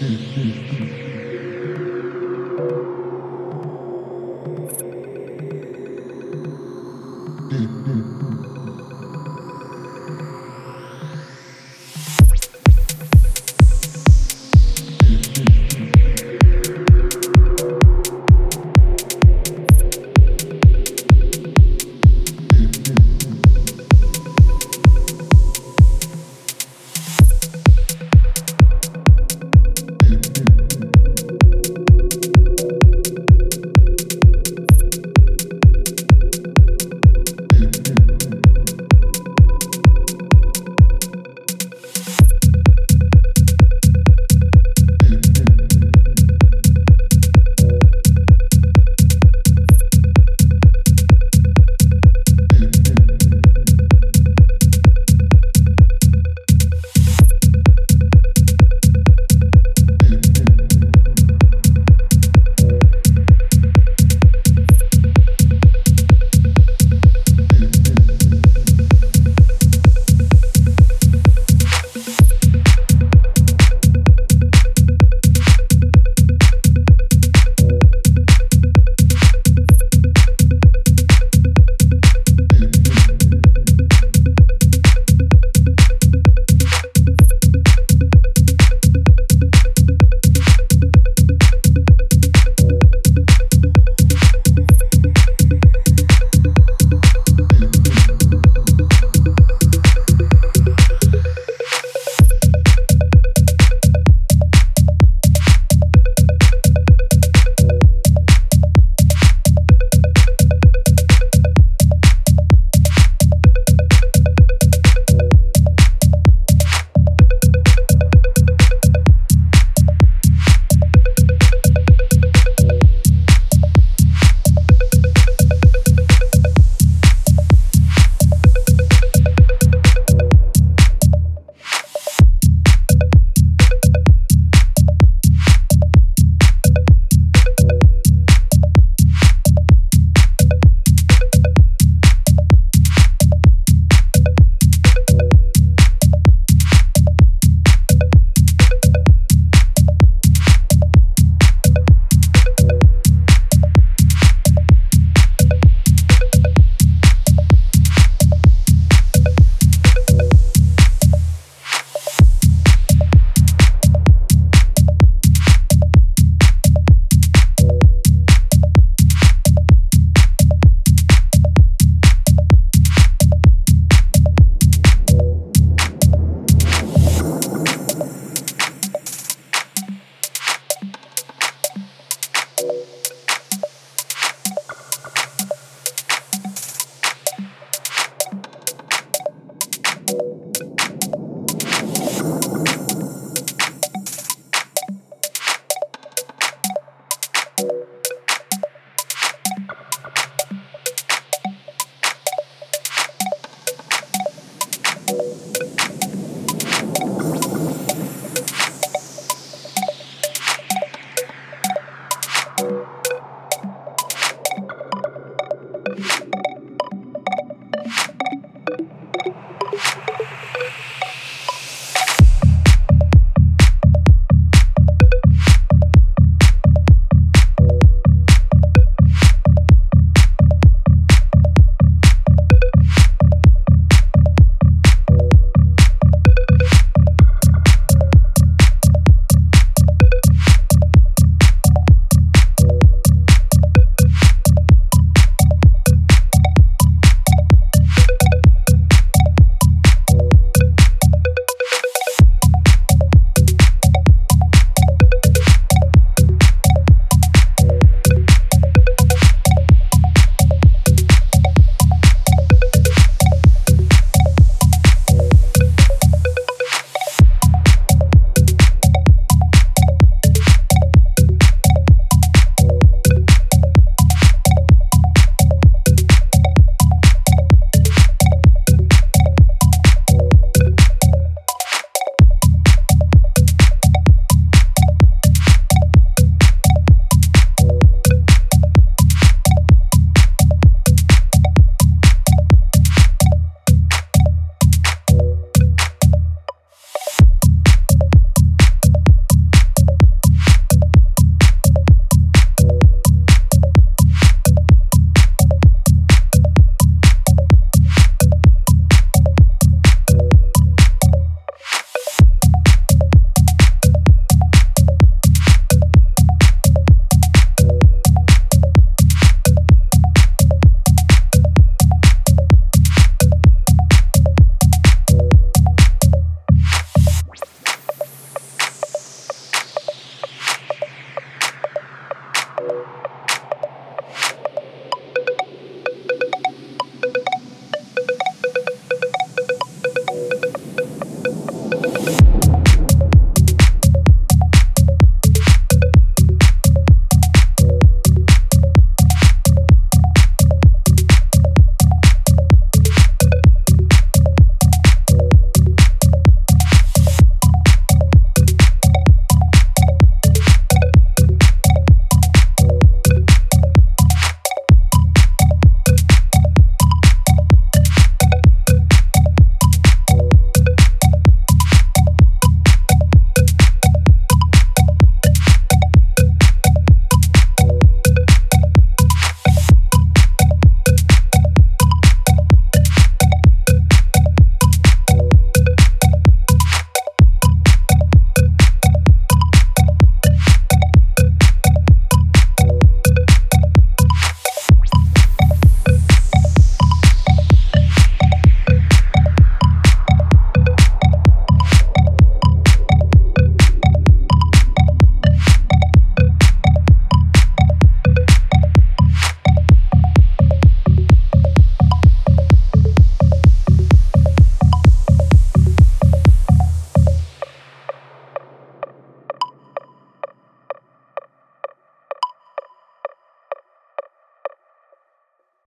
うんうん